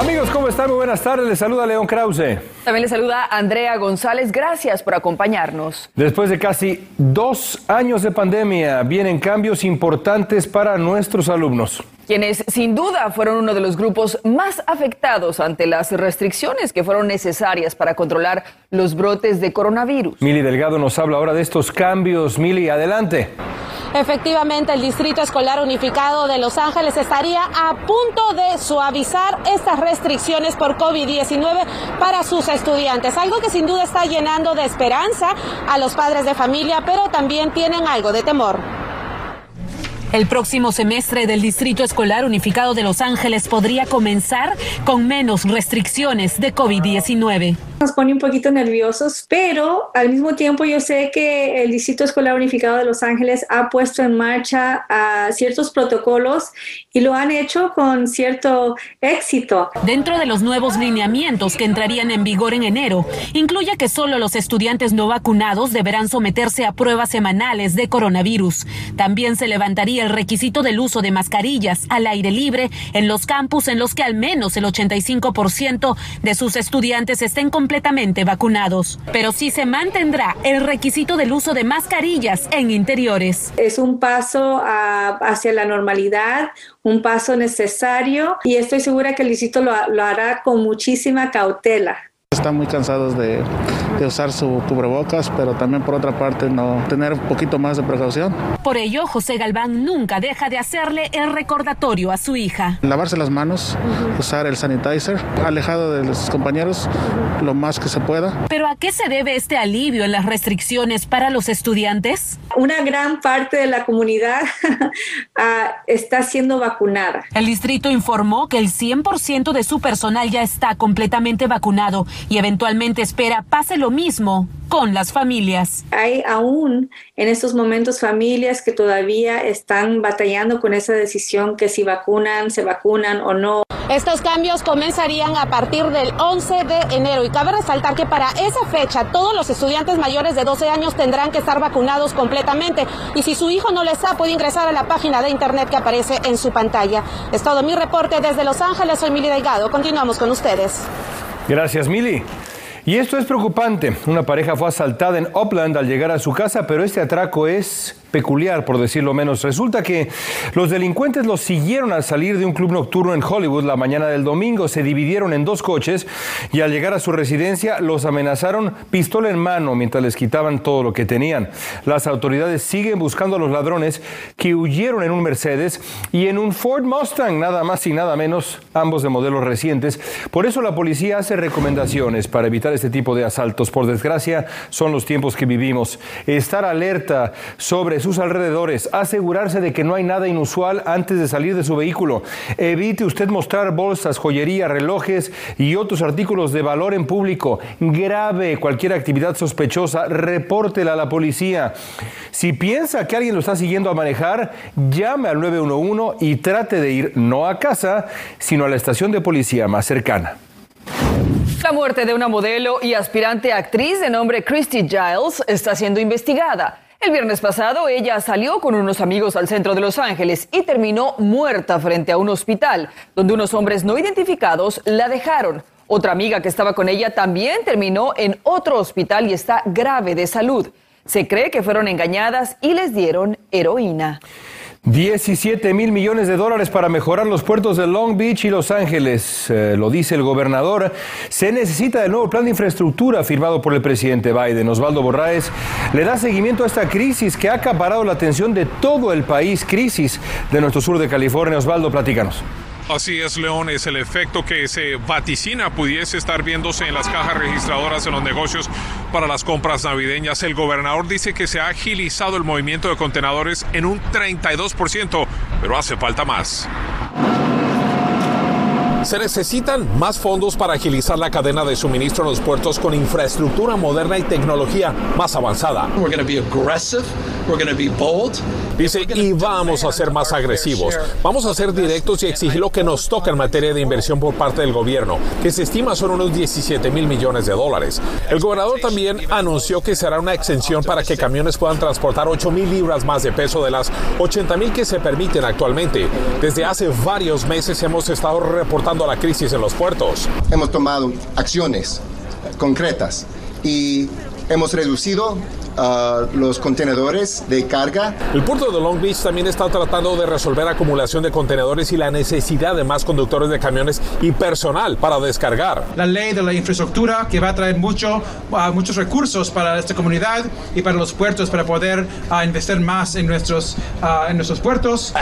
Amigos, ¿cómo están? Muy buenas tardes. Les saluda León Krause. También le saluda Andrea González. Gracias por acompañarnos. Después de casi dos años de pandemia, vienen cambios importantes para nuestros alumnos quienes sin duda fueron uno de los grupos más afectados ante las restricciones que fueron necesarias para controlar los brotes de coronavirus. Mili Delgado nos habla ahora de estos cambios. Mili, adelante. Efectivamente, el Distrito Escolar Unificado de Los Ángeles estaría a punto de suavizar estas restricciones por COVID-19 para sus estudiantes, algo que sin duda está llenando de esperanza a los padres de familia, pero también tienen algo de temor. El próximo semestre del Distrito Escolar Unificado de Los Ángeles podría comenzar con menos restricciones de COVID-19 nos pone un poquito nerviosos, pero al mismo tiempo yo sé que el Distrito Escolar Unificado de Los Ángeles ha puesto en marcha uh, ciertos protocolos y lo han hecho con cierto éxito. Dentro de los nuevos lineamientos que entrarían en vigor en enero, incluye que solo los estudiantes no vacunados deberán someterse a pruebas semanales de coronavirus. También se levantaría el requisito del uso de mascarillas al aire libre en los campus en los que al menos el 85% de sus estudiantes estén con completamente vacunados, pero sí se mantendrá el requisito del uso de mascarillas en interiores. Es un paso hacia la normalidad, un paso necesario y estoy segura que el distrito lo hará con muchísima cautela. Están muy cansados de, usar su cubrebocas, pero también por otra parte no tener un poquito más de precaución. Por ello, José Galván nunca deja de hacerle el recordatorio a su hija. Lavarse las manos, usar el sanitizer, alejado de los compañeros lo más que se pueda. ¿Pero a qué se debe este alivio en las restricciones para los estudiantes? Una gran parte de la comunidad ah, está siendo vacunada. El distrito informó que el 100% de su personal ya está completamente vacunado y eventualmente espera pase lo mismo con las familias. Hay aún en estos momentos familias que todavía están batallando con esa decisión que si vacunan, se vacunan o no. Estos cambios comenzarían a partir del 11 de enero y cabe resaltar que para esa fecha todos los estudiantes mayores de 12 años tendrán que estar vacunados completamente y si su hijo no les ha puede ingresar a la página de internet que aparece en su pantalla. Es todo mi reporte desde Los Ángeles, soy Mili Delgado. Continuamos con ustedes. Gracias, Mili. Y esto es preocupante. Una pareja fue asaltada en Upland al llegar a su casa, pero este atraco es peculiar, por decirlo menos. Resulta que los delincuentes los siguieron al salir de un club nocturno en Hollywood la mañana del domingo. Se dividieron en dos coches y al llegar a su residencia los amenazaron pistola en mano mientras les quitaban todo lo que tenían. Las autoridades siguen buscando a los ladrones que huyeron en un Mercedes y en un Ford Mustang, nada más y nada menos, ambos de modelos recientes. Por eso la policía hace recomendaciones para evitar este tipo de asaltos. Por desgracia, son los tiempos que vivimos. Estar alerta sobre sus alrededores, asegurarse de que no hay nada inusual antes de salir de su vehículo. Evite usted mostrar bolsas, joyería, relojes y otros artículos de valor en público. Grave cualquier actividad sospechosa, repórtela a la policía. Si piensa que alguien lo está siguiendo a manejar, llame al 911 y trate de ir no a casa, sino a la estación de policía más cercana. La muerte de una modelo y aspirante actriz de nombre Christy Giles está siendo investigada. El viernes pasado ella salió con unos amigos al centro de Los Ángeles y terminó muerta frente a un hospital, donde unos hombres no identificados la dejaron. Otra amiga que estaba con ella también terminó en otro hospital y está grave de salud. Se cree que fueron engañadas y les dieron heroína. 17 mil millones de dólares para mejorar los puertos de Long Beach y Los Ángeles, eh, lo dice el gobernador. Se necesita el nuevo plan de infraestructura firmado por el presidente Biden. Osvaldo Borraes le da seguimiento a esta crisis que ha acaparado la atención de todo el país, crisis de nuestro sur de California. Osvaldo, platícanos. Así es, León, es el efecto que se vaticina pudiese estar viéndose en las cajas registradoras en los negocios para las compras navideñas. El gobernador dice que se ha agilizado el movimiento de contenedores en un 32%, pero hace falta más. Se necesitan más fondos para agilizar la cadena de suministro en los puertos con infraestructura moderna y tecnología más avanzada. Dice, y vamos a ser más agresivos. Vamos a ser directos y exigir lo que nos toca en materia de inversión por parte del gobierno, que se estima son unos 17 mil millones de dólares. El gobernador también anunció que será una exención para que camiones puedan transportar 8 mil libras más de peso de las 80 mil que se permiten actualmente. Desde hace varios meses hemos estado reportando la crisis en los puertos. Hemos tomado acciones concretas y hemos reducido los contenedores de carga. El puerto de Long Beach también está tratando de resolver acumulación de contenedores y la necesidad de más conductores de camiones y personal para descargar. La ley de la infraestructura que va a traer mucho, muchos recursos para esta comunidad y para los puertos para poder uh, investir más en nuestros, en nuestros puertos.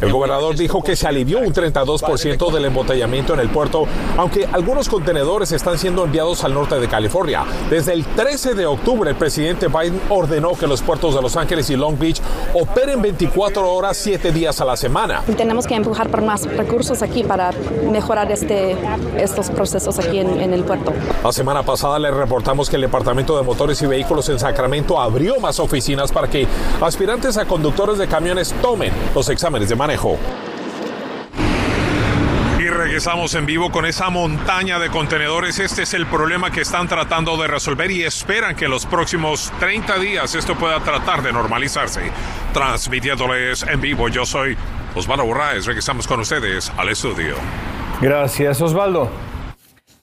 El gobernador dijo que se alivió un 32% del embotellamiento en el puerto, aunque algunos contenedores están siendo enviados al norte de California. Desde el 13 de octubre, el presidente Biden ordenó que los puertos de Los Ángeles y Long Beach operen 24 horas, 7 días a la semana. tenemos que empujar por más recursos aquí para mejorar este, estos procesos aquí en, en el puerto. La semana pasada le reportamos que el Departamento de Motores y Vehículos en Sacramento abrió más oficinas para que aspirantes a conductores de camiones tomen los exámenes de manejo regresamos en vivo con esa montaña de contenedores. Este es el problema que están tratando de resolver y esperan que en los próximos 30 días esto pueda tratar de normalizarse. Transmitiéndoles en vivo, yo soy Osvaldo Borraes. Regresamos con ustedes al estudio. Gracias, Osvaldo.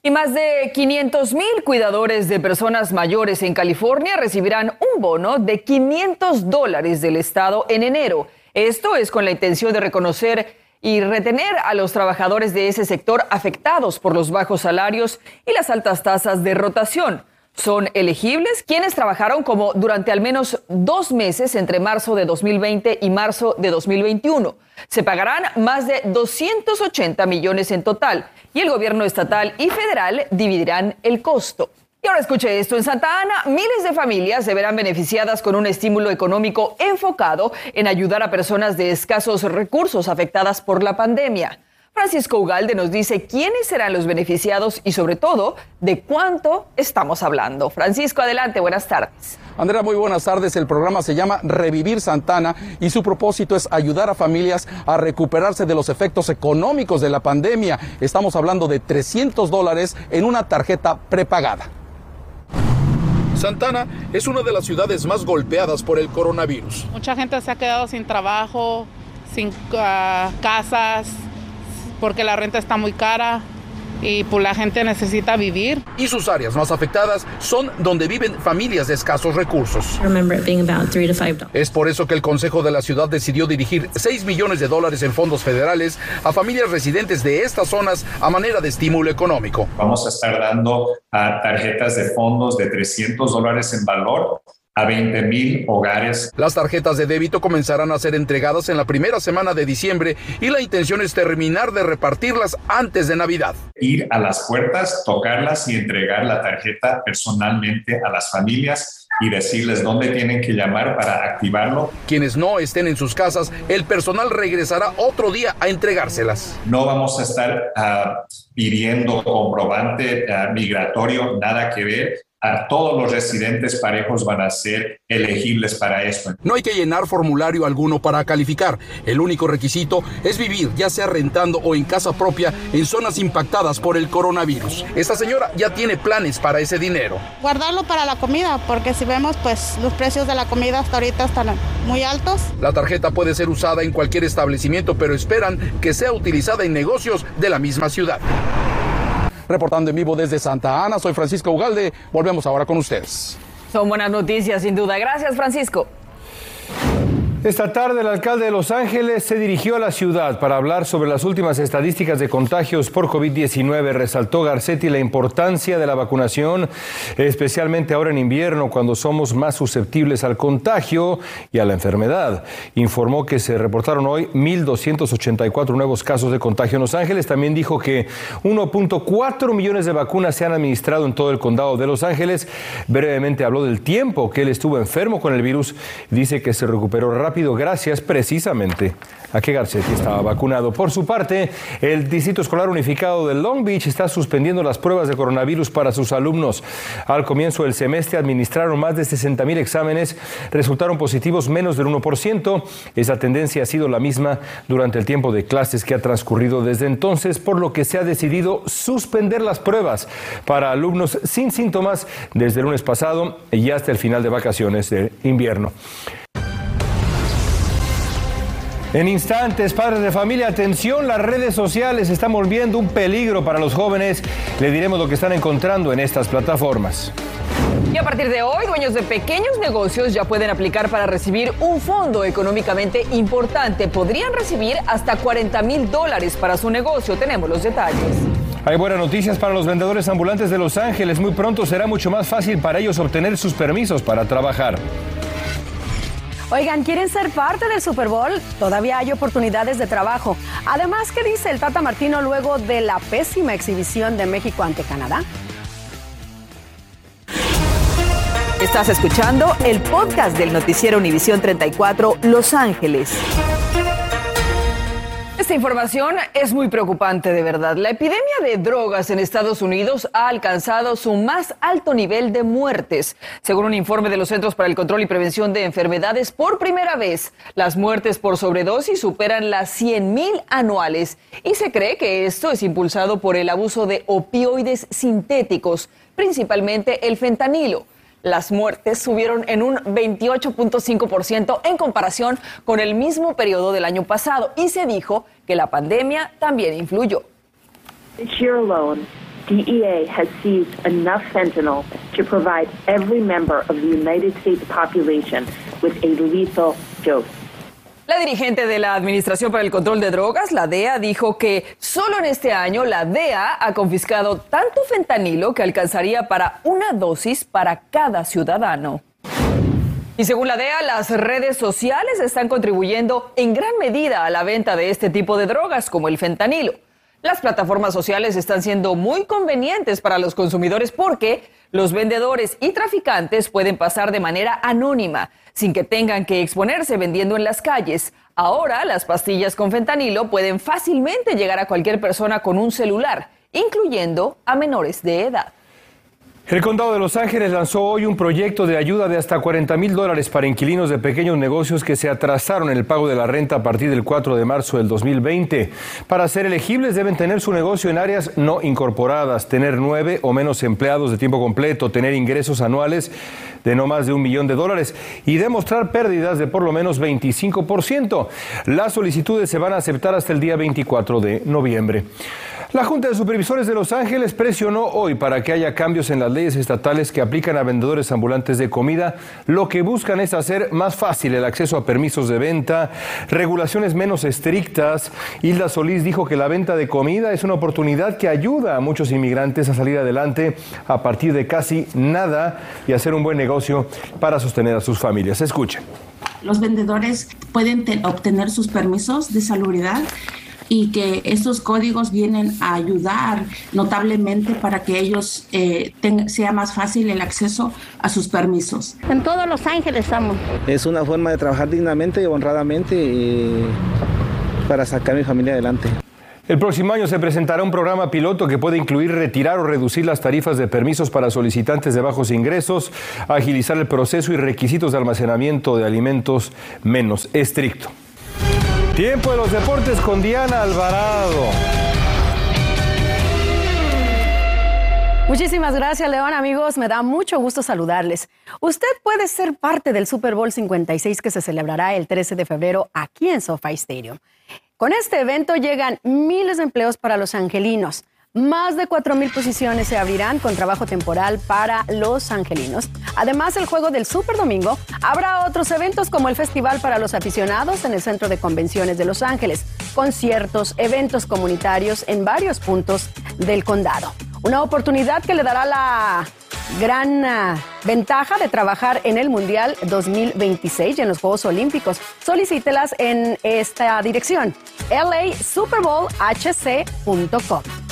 Y más de 500 mil cuidadores de personas mayores en California recibirán un bono de 500 dólares del Estado en enero. Esto es con la intención de reconocer y retener a los trabajadores de ese sector afectados por los bajos salarios y las altas tasas de rotación. Son elegibles quienes trabajaron como durante al menos dos meses entre marzo de 2020 y marzo de 2021. Se pagarán más de 280 millones en total y el gobierno estatal y federal dividirán el costo. Y ahora escuche esto, en Santa Ana miles de familias se verán beneficiadas con un estímulo económico enfocado en ayudar a personas de escasos recursos afectadas por la pandemia. Francisco Ugalde nos dice quiénes serán los beneficiados y sobre todo de cuánto estamos hablando. Francisco, adelante, buenas tardes. Andrea, muy buenas tardes. El programa se llama Revivir Santana y su propósito es ayudar a familias a recuperarse de los efectos económicos de la pandemia. Estamos hablando de 300 dólares en una tarjeta prepagada. Santana es una de las ciudades más golpeadas por el coronavirus. Mucha gente se ha quedado sin trabajo, sin ah, casas, porque la renta está muy cara y pues la gente necesita vivir. Y sus áreas más afectadas son donde viven familias de escasos recursos. Es por eso que el Consejo de la Ciudad decidió dirigir 6 millones de dólares en fondos federales a familias residentes de estas zonas a manera de estímulo económico. Vamos a estar dando a tarjetas de fondos de 300 dólares en valor a 20 mil hogares. Las tarjetas de débito comenzarán a ser entregadas en la primera semana de diciembre y la intención es terminar de repartirlas antes de Navidad. Ir a las puertas, tocarlas y entregar la tarjeta personalmente a las familias y decirles dónde tienen que llamar para activarlo. Quienes no estén en sus casas, el personal regresará otro día a entregárselas. No vamos a estar ah, pidiendo comprobante ah, migratorio, nada que ver todos los residentes parejos van a ser elegibles para esto. No hay que llenar formulario alguno para calificar. El único requisito es vivir, ya sea rentando o en casa propia, en zonas impactadas por el coronavirus. Esta señora ya tiene planes para ese dinero. Guardarlo para la comida, porque si vemos, pues los precios de la comida hasta ahorita están muy altos. La tarjeta puede ser usada en cualquier establecimiento, pero esperan que sea utilizada en negocios de la misma ciudad. Reportando en vivo desde Santa Ana, soy Francisco Ugalde. Volvemos ahora con ustedes. Son buenas noticias, sin duda. Gracias, Francisco. Esta tarde el alcalde de Los Ángeles se dirigió a la ciudad para hablar sobre las últimas estadísticas de contagios por COVID-19. Resaltó Garcetti la importancia de la vacunación, especialmente ahora en invierno cuando somos más susceptibles al contagio y a la enfermedad. Informó que se reportaron hoy 1.284 nuevos casos de contagio en Los Ángeles. También dijo que 1.4 millones de vacunas se han administrado en todo el condado de Los Ángeles. Brevemente habló del tiempo que él estuvo enfermo con el virus. Dice que se recuperó rápido gracias precisamente a que Garcetti estaba vacunado. Por su parte, el Distrito Escolar Unificado de Long Beach está suspendiendo las pruebas de coronavirus para sus alumnos. Al comienzo del semestre administraron más de 60 mil exámenes, resultaron positivos menos del 1%. Esa tendencia ha sido la misma durante el tiempo de clases que ha transcurrido desde entonces, por lo que se ha decidido suspender las pruebas para alumnos sin síntomas desde el lunes pasado y hasta el final de vacaciones de invierno. En instantes, padres de familia, atención, las redes sociales están volviendo un peligro para los jóvenes. Le diremos lo que están encontrando en estas plataformas. Y a partir de hoy, dueños de pequeños negocios ya pueden aplicar para recibir un fondo económicamente importante. Podrían recibir hasta 40 mil dólares para su negocio. Tenemos los detalles. Hay buenas noticias para los vendedores ambulantes de Los Ángeles. Muy pronto será mucho más fácil para ellos obtener sus permisos para trabajar. Oigan, ¿quieren ser parte del Super Bowl? Todavía hay oportunidades de trabajo. Además, ¿qué dice el Tata Martino luego de la pésima exhibición de México ante Canadá? Estás escuchando el podcast del noticiero Univisión 34 Los Ángeles. Esta información es muy preocupante de verdad. La epidemia de drogas en Estados Unidos ha alcanzado su más alto nivel de muertes. Según un informe de los Centros para el Control y Prevención de Enfermedades, por primera vez las muertes por sobredosis superan las 100.000 anuales y se cree que esto es impulsado por el abuso de opioides sintéticos, principalmente el fentanilo las muertes subieron en un 28.5% en comparación con el mismo periodo del año pasado y se dijo que la pandemia también influyó. This year alone, DEA has seized enough fentanyl to provide every member of the United States population with a lethal dose. La dirigente de la Administración para el Control de Drogas, la DEA, dijo que solo en este año la DEA ha confiscado tanto fentanilo que alcanzaría para una dosis para cada ciudadano. Y según la DEA, las redes sociales están contribuyendo en gran medida a la venta de este tipo de drogas, como el fentanilo. Las plataformas sociales están siendo muy convenientes para los consumidores porque los vendedores y traficantes pueden pasar de manera anónima, sin que tengan que exponerse vendiendo en las calles. Ahora las pastillas con fentanilo pueden fácilmente llegar a cualquier persona con un celular, incluyendo a menores de edad. El condado de Los Ángeles lanzó hoy un proyecto de ayuda de hasta 40 mil dólares para inquilinos de pequeños negocios que se atrasaron en el pago de la renta a partir del 4 de marzo del 2020. Para ser elegibles deben tener su negocio en áreas no incorporadas, tener nueve o menos empleados de tiempo completo, tener ingresos anuales de no más de un millón de dólares y demostrar pérdidas de por lo menos 25%. Las solicitudes se van a aceptar hasta el día 24 de noviembre. La Junta de Supervisores de Los Ángeles presionó hoy para que haya cambios en las leyes estatales que aplican a vendedores ambulantes de comida. Lo que buscan es hacer más fácil el acceso a permisos de venta, regulaciones menos estrictas. Hilda Solís dijo que la venta de comida es una oportunidad que ayuda a muchos inmigrantes a salir adelante a partir de casi nada y hacer un buen negocio para sostener a sus familias. Escuchen. Los vendedores pueden obtener sus permisos de salubridad y que estos códigos vienen a ayudar notablemente para que ellos eh, sea más fácil el acceso a sus permisos. En todos Los Ángeles estamos. Es una forma de trabajar dignamente y honradamente y para sacar a mi familia adelante. El próximo año se presentará un programa piloto que puede incluir retirar o reducir las tarifas de permisos para solicitantes de bajos ingresos, agilizar el proceso y requisitos de almacenamiento de alimentos menos estricto. Tiempo de los deportes con Diana Alvarado. Muchísimas gracias, León. Amigos, me da mucho gusto saludarles. Usted puede ser parte del Super Bowl 56 que se celebrará el 13 de febrero aquí en SoFi Stadium. Con este evento llegan miles de empleos para los angelinos. Más de 4.000 posiciones se abrirán con trabajo temporal para los angelinos. Además, el juego del Super Domingo habrá otros eventos como el Festival para los Aficionados en el Centro de Convenciones de Los Ángeles, conciertos, eventos comunitarios en varios puntos del condado. Una oportunidad que le dará la gran ah, ventaja de trabajar en el Mundial 2026 y en los Juegos Olímpicos. Solicítelas en esta dirección, lasuperbowlhc.com.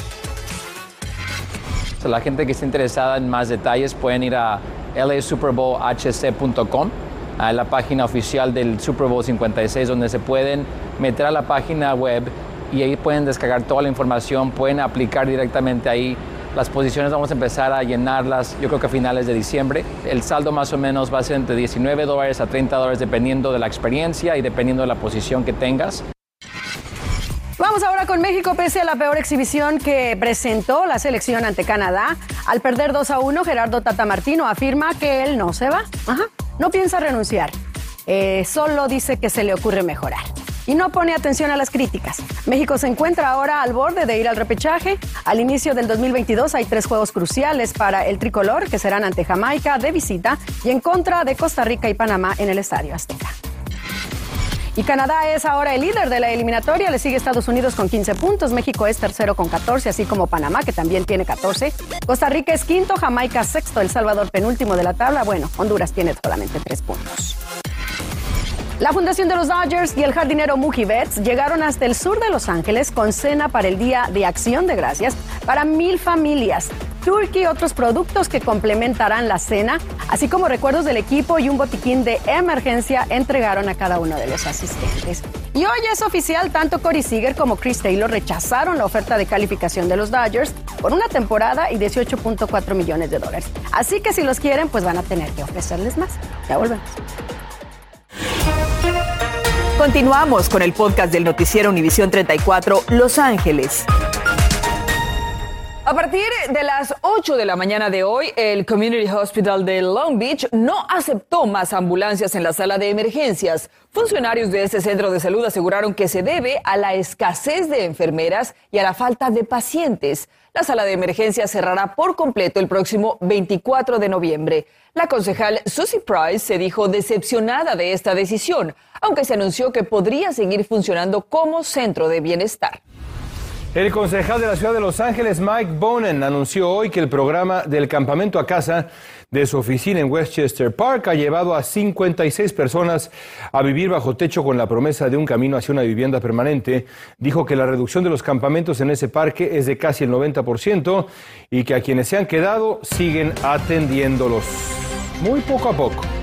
La gente que esté interesada en más detalles pueden ir a lasuperbowlhc.com a la página oficial del Super Bowl 56 donde se pueden meter a la página web y ahí pueden descargar toda la información, pueden aplicar directamente ahí. Las posiciones vamos a empezar a llenarlas, yo creo que a finales de diciembre. El saldo más o menos va a ser entre 19 dólares a 30 dólares dependiendo de la experiencia y dependiendo de la posición que tengas. Vamos ahora con México, pese a la peor exhibición que presentó la selección ante Canadá. Al perder 2 a 1, Gerardo Tata Martino afirma que él no se va. No piensa renunciar. Eh, solo dice que se le ocurre mejorar y no pone atención a las críticas. México se encuentra ahora al borde de ir al repechaje. Al inicio del 2022 hay tres juegos cruciales para el tricolor que serán ante Jamaica de visita y en contra de Costa Rica y Panamá en el Estadio Azteca. Y Canadá es ahora el líder de la eliminatoria, le sigue Estados Unidos con 15 puntos, México es tercero con 14, así como Panamá, que también tiene 14. Costa Rica es quinto, Jamaica sexto, El Salvador penúltimo de la tabla. Bueno, Honduras tiene solamente tres puntos. La Fundación de los Dodgers y el jardinero Mookie llegaron hasta el sur de Los Ángeles con cena para el Día de Acción de Gracias para mil familias. Turkey y otros productos que complementarán la cena, así como recuerdos del equipo y un botiquín de emergencia entregaron a cada uno de los asistentes. Y hoy es oficial, tanto Corey Seager como Chris Taylor rechazaron la oferta de calificación de los Dodgers por una temporada y 18.4 millones de dólares. Así que si los quieren, pues van a tener que ofrecerles más. Ya volvemos. Continuamos con el podcast del noticiero Univisión 34 Los Ángeles. A partir de las 8 de la mañana de hoy, el Community Hospital de Long Beach no aceptó más ambulancias en la sala de emergencias. Funcionarios de este centro de salud aseguraron que se debe a la escasez de enfermeras y a la falta de pacientes. La sala de emergencias cerrará por completo el próximo 24 de noviembre. La concejal Susie Price se dijo decepcionada de esta decisión, aunque se anunció que podría seguir funcionando como centro de bienestar. El concejal de la ciudad de Los Ángeles, Mike Bonen, anunció hoy que el programa del campamento a casa de su oficina en Westchester Park ha llevado a 56 personas a vivir bajo techo con la promesa de un camino hacia una vivienda permanente. Dijo que la reducción de los campamentos en ese parque es de casi el 90% y que a quienes se han quedado siguen atendiéndolos muy poco a poco.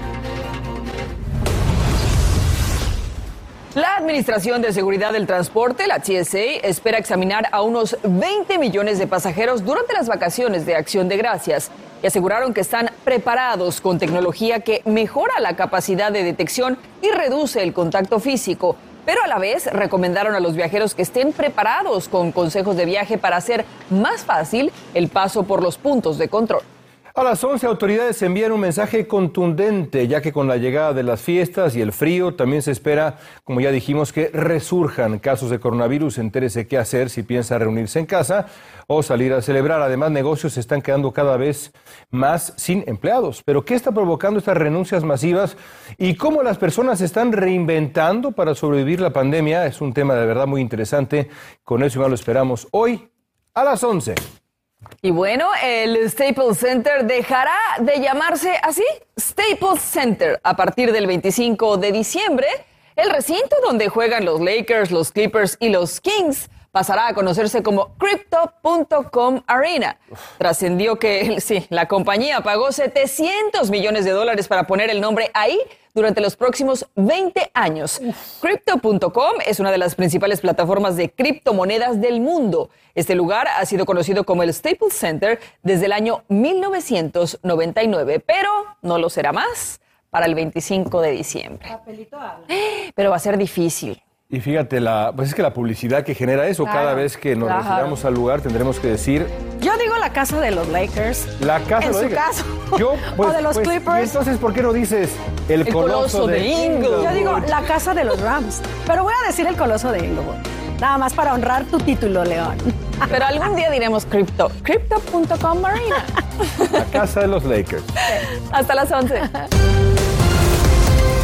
Administración de Seguridad del Transporte, la TSA, espera examinar a unos 20 millones de pasajeros durante las vacaciones de Acción de Gracias y aseguraron que están preparados con tecnología que mejora la capacidad de detección y reduce el contacto físico. Pero a la vez recomendaron a los viajeros que estén preparados con consejos de viaje para hacer más fácil el paso por los puntos de control. A las 11 autoridades envían un mensaje contundente, ya que con la llegada de las fiestas y el frío también se espera, como ya dijimos, que resurjan casos de coronavirus. Entérese qué hacer si piensa reunirse en casa o salir a celebrar. Además, negocios se están quedando cada vez más sin empleados. Pero ¿qué está provocando estas renuncias masivas y cómo las personas se están reinventando para sobrevivir la pandemia? Es un tema de verdad muy interesante. Con eso igual lo esperamos hoy a las 11. Y bueno, el Staples Center dejará de llamarse así, Staples Center, a partir del 25 de diciembre. El recinto donde juegan los Lakers, los Clippers y los Kings pasará a conocerse como Crypto.com Arena. Trascendió que sí, la compañía pagó 700 millones de dólares para poner el nombre ahí durante los próximos 20 años. Crypto.com es una de las principales plataformas de criptomonedas del mundo. Este lugar ha sido conocido como el Staples Center desde el año 1999, pero no lo será más para el 25 de diciembre. Pero va a ser difícil. Y fíjate, la, pues es que la publicidad que genera eso, cada vez que nos retiramos al lugar tendremos que decir... Yo digo la casa de los Lakers. La casa en de su caso. Yo, pues, o de los pues, Clippers. ¿y entonces, ¿por qué no dices el, coloso, de, Inglewood? Yo digo la casa de los Rams. Pero voy a decir el coloso de Inglewood. Nada más para honrar tu título, León. Pero algún día diremos cripto. Crypto.com Marina. La casa de los Lakers. Hasta las 11.